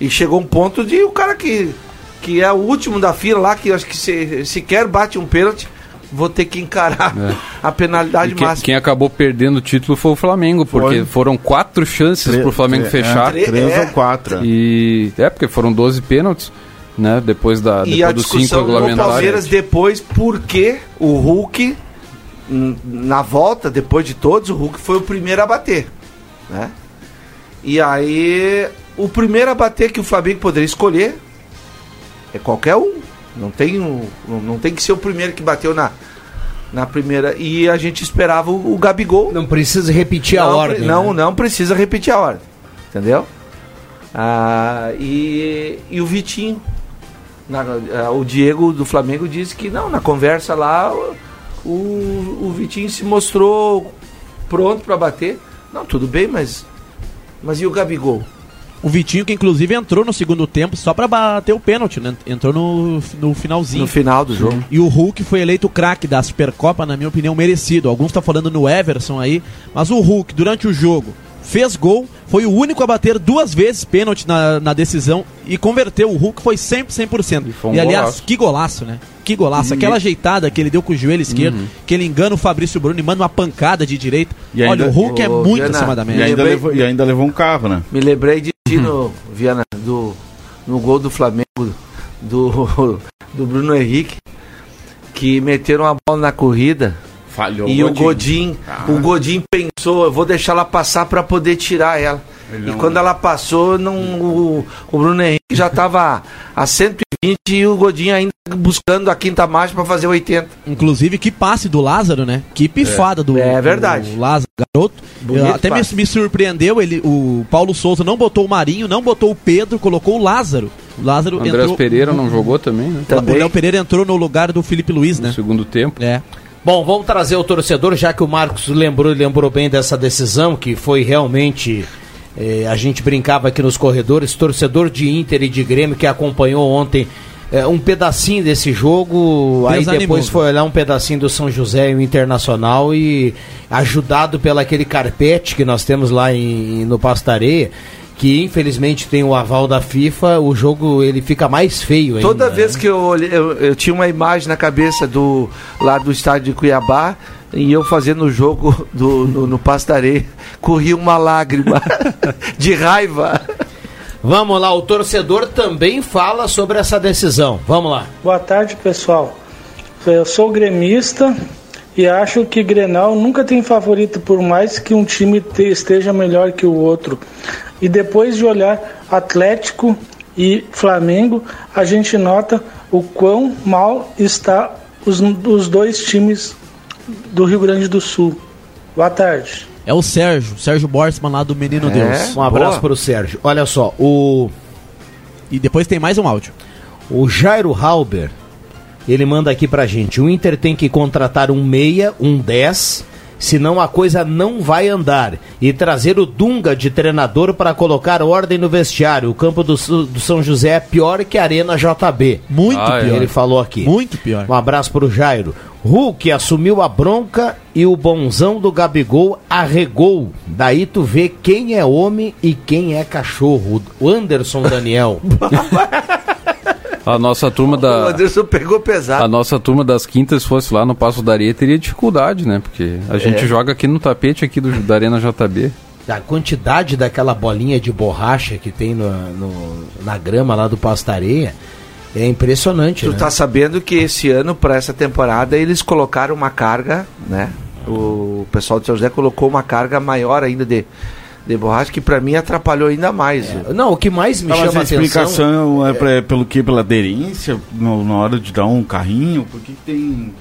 E chegou um ponto de o cara que, que é o último da fila lá, que acho que se, sequer bate um pênalti, vou ter que encarar É. a penalidade E quem, máxima. quem acabou perdendo o título foi o Flamengo, porque Foi. foram quatro chances Tre- pro Flamengo tre- fechar. é, três É. ou quatro. E é, porque foram 12 pênaltis, né? Depois da E a depois dos cinco discussão regulamentares. Palmeiras depois, porque o Hulk, na volta, depois de todos, o Hulk foi o primeiro a bater. Né? E aí, o primeiro a bater que o Flamengo poderia escolher é qualquer um. Não tem, um- não tem que ser o primeiro que bateu na, na primeira. E a gente esperava o, o Gabigol. Não precisa repetir a não, ordem. pre- Não, né? não precisa repetir a ordem. Entendeu? Ah, e, e o Vitinho. na- ah, o Diego do Flamengo disse que não, na conversa lá, o, o Vitinho se mostrou pronto para bater. Não, tudo bem, mas. Mas e o Gabigol? O Vitinho, que inclusive entrou no segundo tempo só pra bater o pênalti, né? Entrou no, no finalzinho. No final do jogo. E o Hulk foi eleito o craque da Supercopa, na minha opinião, merecido. Alguns estão falando no Everson aí, mas o Hulk, durante o jogo, fez gol, foi o único a bater duas vezes pênalti na, na decisão e converteu. O Hulk foi sempre 100%. E, foi um aliás, golaço. que golaço, né? Que golaço. Aquela ajeitada que ele deu com o joelho esquerdo, Uhum. que ele engana o Fabrício Bruno e manda uma pancada de direita. E Olha, ainda- o Hulk é Ô, muito Viana, acima da E média. ainda, Lembrei- levou, e ainda levou um carro, né? Me lembrei de ti no, Viana, do, no gol do Flamengo, do, do Bruno Henrique, que meteram a bola na corrida. Falhou e o Godinho. Godin, Ah. o Godin pensou, eu vou deixar ela passar para poder tirar ela. Ele E não- quando ela passou, não, o, o Bruno Henrique já estava a 120 e o Godin ainda buscando a quinta marcha para fazer 80. Inclusive, que passe do Lázaro, né? Que pifada do, É verdade. do Lázaro, garoto. Bonito até me, me surpreendeu, ele, o Paulo Souza não botou o Marinho, não botou o Pedro, colocou o Lázaro. O Lázaro Andrés entrou, Pereira não jogou também, né? O Léo Pereira entrou no lugar do Felipe Luiz, né? No segundo tempo. É. Bom, vamos trazer o torcedor, já que o Marcos lembrou lembrou bem dessa decisão, que foi realmente. Eh, a gente brincava aqui nos corredores, torcedor de Inter e de Grêmio que acompanhou ontem eh, um pedacinho desse jogo, aí Desanimou. depois foi olhar um pedacinho do São José e o Internacional e ajudado pelo aquele carpete que nós temos lá em, no Pastareia, que infelizmente tem o aval da FIFA, o jogo ele fica mais feio ainda. Toda vez né? que eu, olhei, eu, eu tinha uma imagem na cabeça do lá do estádio de Cuiabá e eu fazendo o jogo do, no, no Pastarei, corria uma lágrima de raiva. Vamos lá, o torcedor também fala sobre essa decisão. Vamos lá. Boa tarde, pessoal. Eu sou gremista e acho que Grenal nunca tem favorito, por mais que um time te- esteja melhor que o outro. E depois de olhar Atlético e Flamengo, a gente nota o quão mal está os, os dois times do Rio Grande do Sul. Boa tarde. É o Sérgio, Sérgio Borsman lá do Menino É, Deus. Um abraço para o Sérgio. Olha só, o. E depois tem mais um áudio. O Jairo Halber, ele manda aqui pra gente: o Inter tem que contratar um meia, um 10, senão a coisa não vai andar. E trazer o Dunga de treinador para colocar ordem no vestiário. O campo do, do São José é pior que a Arena JB. Muito Ah, é. pior. Ele falou aqui. Muito pior. Um abraço pro Jairo. Hulk assumiu a bronca e o bonzão do Gabigol arregou. Daí tu vê quem é homem e quem é cachorro. O Anderson Daniel. A nossa turma O da. Anderson pegou pesado. A nossa turma das quintas, se fosse lá no Passo da Areia, teria dificuldade, né? Porque a gente É. joga aqui no tapete aqui do, da Arena JB. A quantidade daquela bolinha de borracha que tem no, no- na grama lá do Pastareia é impressionante. Tu né? tá sabendo que esse ano, para essa temporada, eles colocaram uma carga, né? O pessoal de São José colocou uma carga maior ainda de, de borracha, que para mim atrapalhou ainda mais. Não, o que mais me mas chama a a atenção. explicação é, pra- pelo que? Pela aderência? no- na hora de dar um carrinho? Por que tem.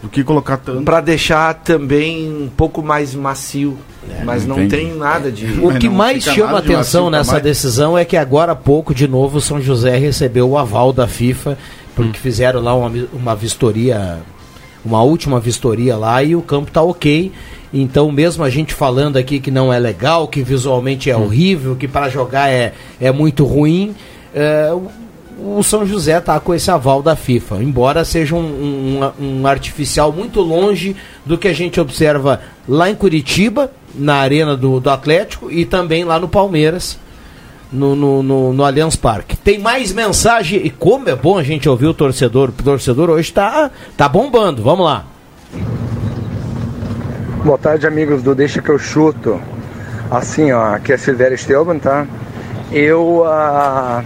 Por que colocar tanto? Para deixar também um pouco mais macio. mas não entendi. tem nada de. O que não mais chama atenção nessa mais. decisão é que agora há pouco, de novo, o São José recebeu o aval da FIFA, porque fizeram lá uma, uma vistoria, uma última vistoria lá e o campo tá ok. Então, mesmo a gente falando aqui que não é legal, que visualmente é horrível, que para jogar é, é muito ruim, é, o- São José tá com esse aval da FIFA, embora seja um, um- um artificial muito longe do que a gente observa lá em Curitiba, na arena do, do Atlético, e também lá no Palmeiras, no, no, no, no Allianz Parque. Tem mais mensagem, e como é bom a gente ouvir o torcedor, o torcedor hoje tá, tá bombando, vamos lá. Boa tarde, amigos do Deixa que eu chuto. Assim, ó, aqui é Silvério Stelman, tá? Eu, ah,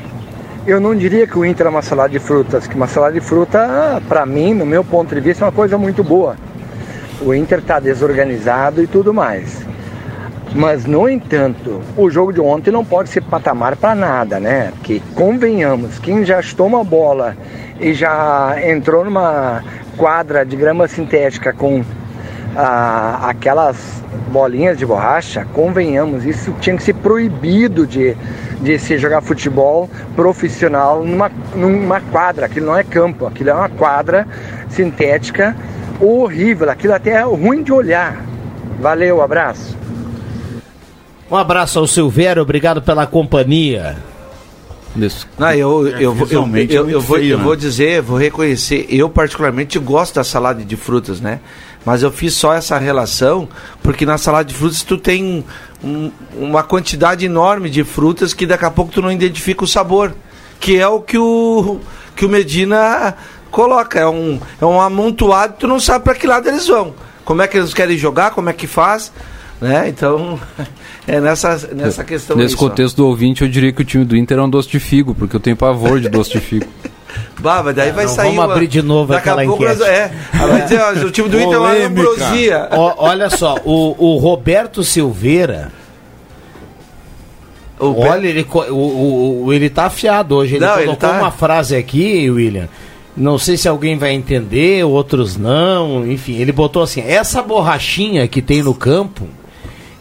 eu não diria que o Inter é uma salada de frutas, que uma salada de fruta, pra mim, no meu ponto de vista, é uma coisa muito boa. O Inter tá desorganizado e tudo mais. Mas, no entanto, o jogo de ontem não pode ser patamar para nada, né? Porque, convenhamos, quem já chutou uma bola e já entrou numa quadra de grama sintética com ah, aquelas bolinhas de borracha, convenhamos, isso tinha que ser proibido de, de se jogar futebol profissional numa, numa quadra. Aquilo não é campo, aquilo é uma quadra sintética horrível, aquilo até é ruim de olhar. Valeu, abraço. Um abraço ao Silvério, obrigado pela companhia. Não, eu, eu, eu, eu, é eu, muito eu vou, eu né? vou dizer, vou reconhecer, eu particularmente gosto da salada de frutas, né? Mas eu fiz só essa relação porque na salada de frutas tu tem um- uma quantidade enorme de frutas que daqui a pouco tu não identifica o sabor, que é o que o que o Medina coloca. É um, é um amontoado, tu não sabe para que lado eles vão. Como é que eles querem jogar, como é que faz. Né? Então, é nessa, nessa questão Nesse contexto do ouvinte, eu diria que o time do Inter é um doce de figo, porque eu tenho pavor de doce de figo. Bah, mas daí vai não, sair. vamos abrir de novo daqui aquela pouco enquete. é, Aí vai dizer, ó, o time do Inter é uma ambrosia. Olha só, o, o Roberto Silveira. olha, ele, o, o- o- ele tá afiado hoje. Ele Não, ele colocou tá- uma frase aqui, William. Não sei se alguém vai entender, outros não. Enfim, ele botou assim: essa borrachinha que tem no campo,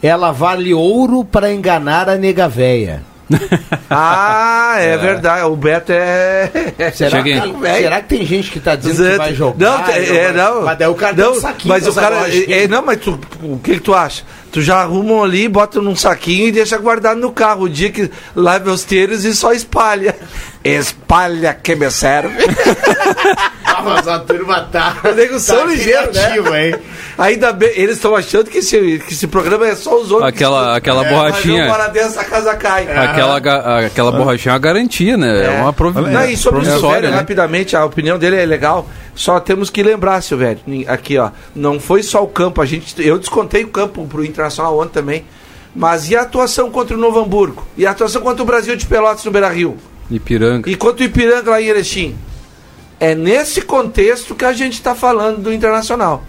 ela vale ouro para enganar a nega véia. Ah, é, É. verdade. O Beto é. Será, que, tem- será que tem gente que tá dizendo que vai jogar? Não, é, não. Mas daí o cara não, tem um saquinho Mas o cara. É, não, mas tu, o que, que tu acha? Tu já arruma ali, bota num saquinho e deixa guardado no carro. O dia que leva os telhos e só espalha. Espalha que me serve. Ah, mas a turma tá. Os negros são tá ligeiros, né? hein? Ainda bem, eles estão achando que esse, que esse programa é só os homens. Aquela- que- aquela É, borrachinha. Mas para dentro, a casa cai. Aquela, ga- aquela borrachinha é uma garantia, né? É, uma provi Não, e sobre o Silvério, né? rapidamente, a opinião dele é legal. Só temos que lembrar, Silvério, aqui, ó. Não foi só o campo, a gente. Eu descontei o campo pro Internacional ontem também. Mas e a atuação contra o Novo Hamburgo? E a atuação contra o Brasil de Pelotas no Beira Rio? Ipiranga. E contra o Ipiranga lá em Erechim? É nesse contexto que a gente está falando do Internacional.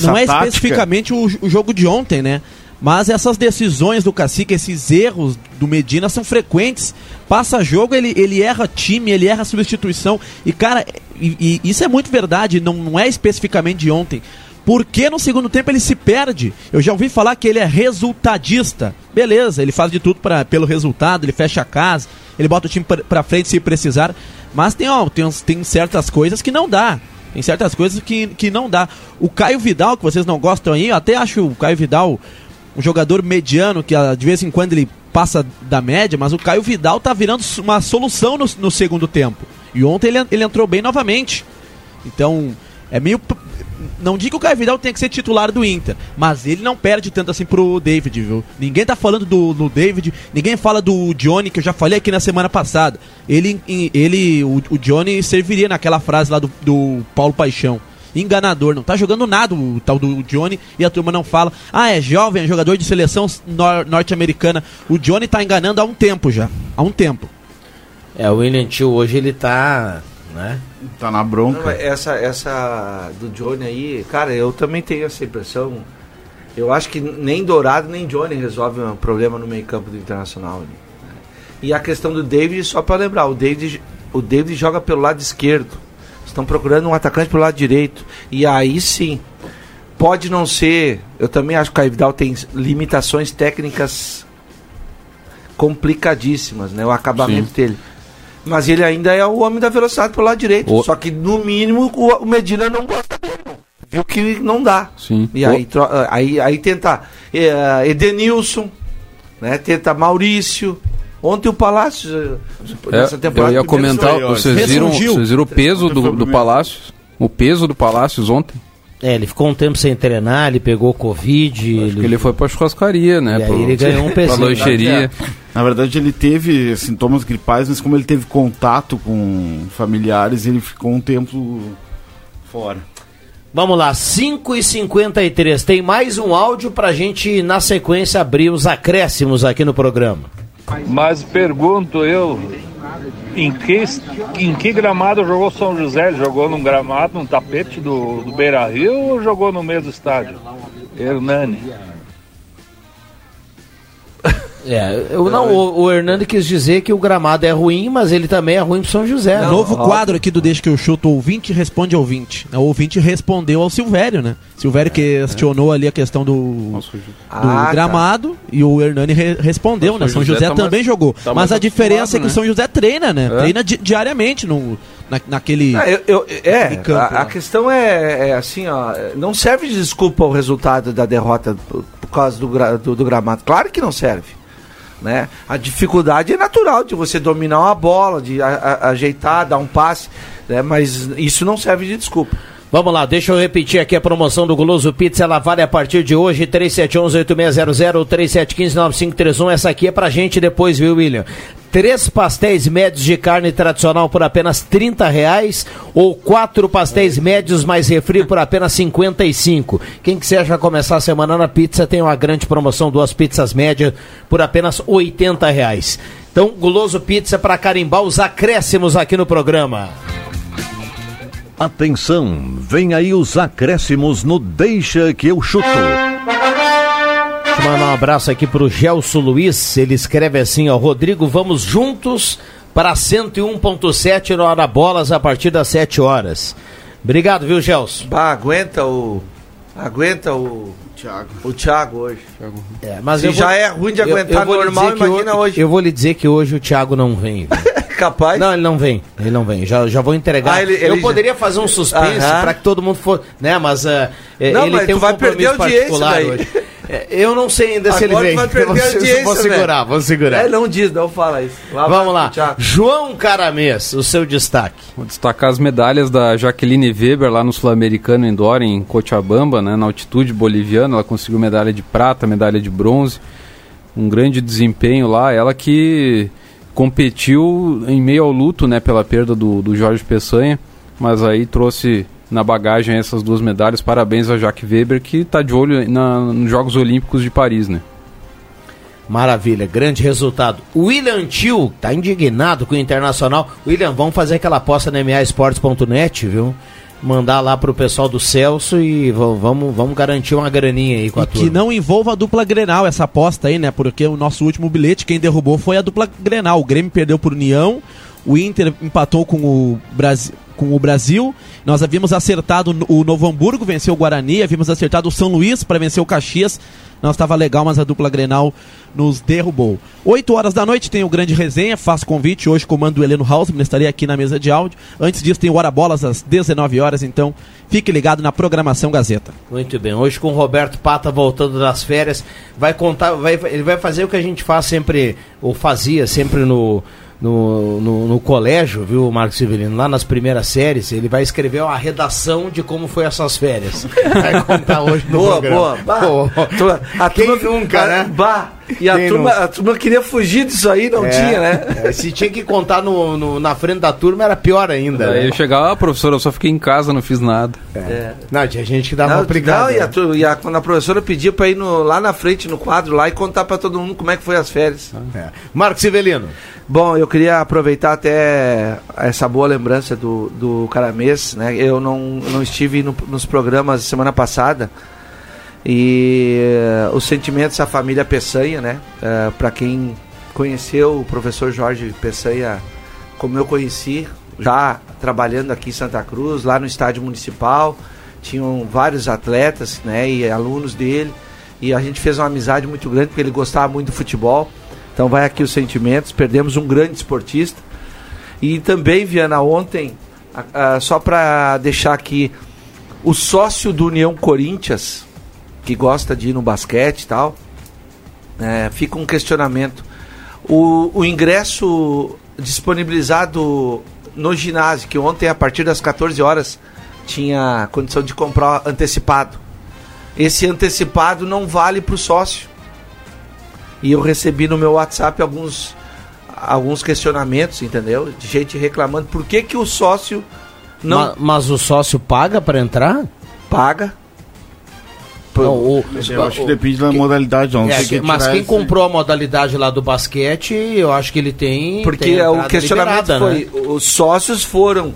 Não Essa é tática- especificamente o, o jogo de ontem, né? Mas essas decisões do Cacique, esses erros do Medina são frequentes. Passa jogo, ele, ele erra time, ele erra substituição. E, cara, e, e isso é muito verdade, não, não é especificamente de ontem. Porque no segundo tempo ele se perde? Eu já ouvi falar que ele é resultadista. Beleza, ele faz de tudo pra, pelo resultado, ele fecha a casa, ele bota o time pra, pra frente se precisar. Mas tem, ó, tem, tem certas coisas que não dá. Tem certas coisas que, que não dá. O Caio Vidal, que vocês não gostam aí, eu até acho o Caio Vidal um jogador mediano que ah, de vez em quando ele passa da média, mas o Caio Vidal tá virando uma solução no, no segundo tempo. E ontem ele, ele entrou bem novamente. Então, é meio. Não digo que o Caio Vidal tem que ser titular do Inter, mas ele não perde tanto assim pro David, viu? Ninguém tá falando do, do David, ninguém fala do Johnny, que eu já falei aqui na semana passada. Ele, ele o, o Johnny serviria naquela frase lá do, do Paulo Paixão. Enganador, não tá jogando nada o tal do Johnny e a turma não fala. Ah, é jovem, é jogador de seleção nor- norte-americana. O Johnny tá enganando há um tempo já. Há um tempo. É, o William Tio hoje ele tá. Né? Tá na Não, bronca. mas essa, essa do Johnny aí, cara, eu também tenho essa impressão. Eu acho que nem Dourado nem Johnny resolve um problema no meio-campo do Internacional. né? E a questão do David, só para lembrar, o David, o David joga pelo lado esquerdo. Estão procurando um atacante pelo lado direito. E aí sim, pode não ser. Eu também acho que o Caio Vidal tem limitações técnicas complicadíssimas, né? O acabamento Sim. dele. Mas ele ainda é o homem da velocidade pelo lado direito. O- Só que, no mínimo, o, o Medina não gosta dele. Viu que não dá. Sim. E aí, tro- aí, aí tenta eh, Edenilson, né? tenta Maurício. Ontem o Palácio, É, nessa eu temporada. ia primeiro comentar, foi- vocês viram, vocês viram o peso do, do Palácios? O peso do Palácios ontem? É, ele ficou um tempo sem treinar, ele pegou Covid. Acho que ele foi pra churrascaria, né? E aí pro- ele ganhou um Pra pezinho. lancheria. Na verdade, ele teve sintomas gripais, mas como ele teve contato com familiares, ele ficou um tempo fora. Vamos lá, 5 e 53 Tem mais um áudio pra gente, na sequência, abrir os acréscimos aqui no programa. Mas pergunto eu, em que, em que gramado jogou São José? Jogou num gramado, num tapete do, do Beira Rio ou jogou no mesmo estádio? Hernani. É, eu, não, o, o Hernando quis dizer que o gramado é ruim, mas ele também é ruim pro São José. né? Novo quadro aqui do Deixa que eu chuto, ouvinte responde ouvinte. O ouvinte respondeu ao Silvério, né? Silvério questionou ali a questão do, do Ah, tá. gramado e o Hernani re- respondeu, O né? São José José, tá também mais- jogou. tá Mas a diferença é que o São José treina, né? É. Treina di- diariamente no, na, naquele. Ah, eu- eu- é, naquele campo a, a lá. questão é, é assim, ó, não serve de desculpa o resultado da derrota por, por causa do, gra- do, do gramado. Claro que não serve. Né? A dificuldade é natural de você dominar uma bola, de a- a- ajeitar, dar um passe, né? mas isso não serve de desculpa. Vamos lá, deixa eu repetir aqui a promoção do Guloso Pizza. Ela vale a partir de hoje, 3711-8600 ou 3715-9531. Essa aqui é pra gente depois, viu, William? Três pastéis médios de carne tradicional por apenas 30 reais ou quatro pastéis médios mais refri por apenas 55. Quem quiser já começar a semana na pizza tem uma grande promoção, duas pizzas médias por apenas 80 reais. Então, Guloso Pizza para carimbar os acréscimos aqui no programa. Atenção, vem aí os acréscimos no Deixa que eu chuto. Deixa eu mandar um abraço aqui pro Gelson Luiz. Ele escreve assim, ó, Rodrigo, vamos juntos para 101.7 no Hora Bolas a partir das 7 horas. Obrigado, viu, Gelson? Bah, aguenta o. Aguenta o. Thiago. O Thiago hoje. É, mas Se eu vou- já é ruim de eu- aguentar eu normal, imagina hoje. Eu vou lhe dizer que hoje o Thiago não vem. Capaz? Não, ele não vem. Ele não vem. Já, já vou entregar. Ah, ele- eu ele poderia já- fazer um suspense Aham. para que todo mundo for, né? Mas eh, Não, ele mas tem tu um vai compromisso perder audiência particular hoje. Eh, Eu não sei ainda se ele Agora vem. tu vai perder vou, vou segurar, velho. vou segurar. É, não diz, não fala isso. Lá Vamos lá. Thiago. João Caramês, o seu destaque. Vou destacar as medalhas da Jaqueline Weber lá no Sul-Americano Indoor em Cochabamba, né, na altitude boliviana. Ela conseguiu medalha de prata, medalha de bronze. Um grande desempenho lá. Ela que competiu em meio ao luto né, pela perda do, do Jorge Peçanha, mas aí trouxe na bagagem essas duas medalhas. Parabéns a Jaque Weber, que está de olho na, nos Jogos Olímpicos de Paris. Né? Maravilha, grande resultado. O William Tio tá indignado com o Internacional. William, vamos fazer aquela aposta na MAEsportes.net, viu? Mandar lá pro pessoal do Celso e vamos, vamos garantir uma graninha aí com a E que turma. não envolva a dupla Grenal essa aposta aí, né? Porque o nosso último bilhete, quem derrubou foi a dupla Grenal. O Grêmio perdeu por União, o Inter empatou com o Brasil. Com o Brasil, nós havíamos acertado o Novo Hamburgo, venceu o Guarani, havíamos acertado o São Luís para vencer o Caxias. Não estava legal, mas a dupla Grenal nos derrubou. 8 horas da noite tem o grande resenha, faço convite hoje comando o Heleno Hausmann, estarei aqui na mesa de áudio. Antes disso tem o Hora Bolas às 19 horas, então fique ligado na programação Gazeta. Muito bem, hoje com o Roberto Pata voltando das férias, vai contar, vai, ele vai fazer o que a gente faz sempre, ou fazia sempre no, no, no, no colégio, viu, Marcos Severino? Lá nas primeiras séries, ele vai escrever uma redação de como foi essas férias. Vai contar hoje no Boa, programa. boa. Bah, Pô, tu- a quem nunca, né? Bah, e a turma, a turma queria fugir disso aí, não É, tinha, né? é, se tinha que contar no, no- na frente da turma, era pior ainda. Aí né? eu chegava, ah, professor, eu só fiquei em casa, não fiz nada. É. Não, tinha gente que dava Não, brigada. não, e, a, né? tu- e a- quando a professora pedia pra ir no- lá na frente, no quadro, lá e contar pra todo mundo como é que foi as férias. É. Marcos Sivelino. Bom, eu queria aproveitar até essa boa lembrança do, do Caramês, né? Eu não, não estive no- nos programas semana passada e eh, os sentimentos da família Peçanha, né? para quem conheceu o professor Jorge Peçanha, como eu conheci, já trabalhando aqui em Santa Cruz, lá no estádio municipal, tinham vários atletas, né? E alunos dele e a gente fez uma amizade muito grande porque ele gostava muito do futebol. Então vai aqui os sentimentos. Perdemos um grande esportista. E também, Viana, ontem, só para deixar aqui, o sócio do União Corinthians, que gosta de ir no basquete e tal, é, fica um questionamento. O, o ingresso disponibilizado no ginásio, que ontem, a partir das 14 horas, tinha condição de comprar antecipado. Esse antecipado não vale para o sócio. E eu recebi no meu WhatsApp alguns, alguns questionamentos, entendeu? De gente reclamando por que, que o sócio não Ma- mas o sócio paga para entrar? paga. Não, o- Eu acho que depende da modalidade, não. É, que mas quem esse- comprou a modalidade lá do basquete, eu acho que ele tem. Porque tem o questionamento liberada, foi: né? os sócios foram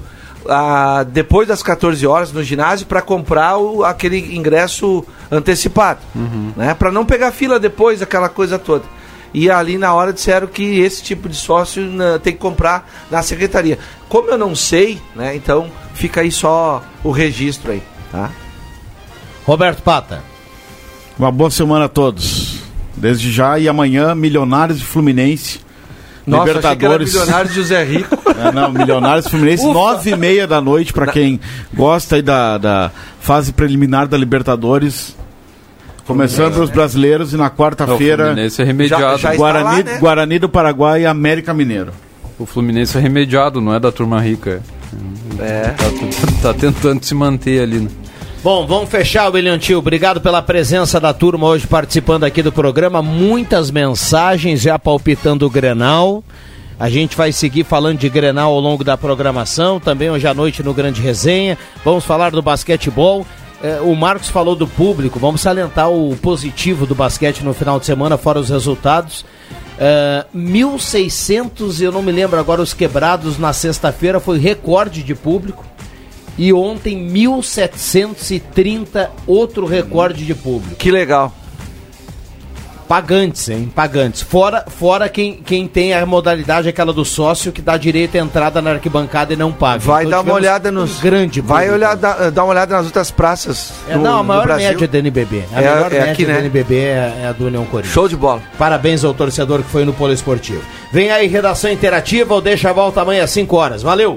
ah, depois das 14 horas no ginásio para comprar o, aquele ingresso antecipado, né? Para não pegar fila depois, aquela coisa toda. E ali na hora disseram que esse tipo de sócio né, tem que comprar na secretaria. Como eu não sei, né? Então fica aí só o registro aí, tá? Roberto Pata. Uma boa semana a todos. Desde já e amanhã, Milionários e Fluminense. Nossa, achei que era Libertadores. Milionários de José Rico. É, não, Milionários e Fluminense, nove e meia da noite, pra quem gosta aí da, da fase preliminar da Libertadores. Começando pelos brasileiros e na quarta-feira, Fluminense é remediado. Já- já- Guarani, lá, né? Guarani do Paraguai e América Mineiro. O Fluminense é remediado, não é da turma rica. É. Tá, tá- tá tentando se manter ali, né? Bom, vamos fechar, William Tio. Obrigado pela presença da turma hoje participando aqui do programa. Muitas mensagens já palpitando o Grenal. A gente vai seguir falando de Grenal ao longo da programação, também hoje à noite no Grande Resenha. Vamos falar do basquetebol. É, o Marcos falou do público, vamos salientar o positivo do basquete no final de semana, fora os resultados. É, 1.600, eu não me lembro agora, os quebrados na sexta-feira foi recorde de público. E ontem, 1.730, outro recorde de público. Que legal. Pagantes, hein? Pagantes. Fora, fora quem, quem tem a modalidade aquela do sócio que dá direito à entrada na arquibancada e não paga. Vai Então dar uma olhada um nos. grande Vai olhar, dar, dar uma olhada nas outras praças. É, do, não, a do maior média da NBB. A É, maior é média aqui, né? NBB é, é a do União Corinthians. Show de bola. Parabéns ao torcedor que foi no Polo Esportivo. Vem aí, redação interativa, ou deixa a volta amanhã às 5 horas. Valeu!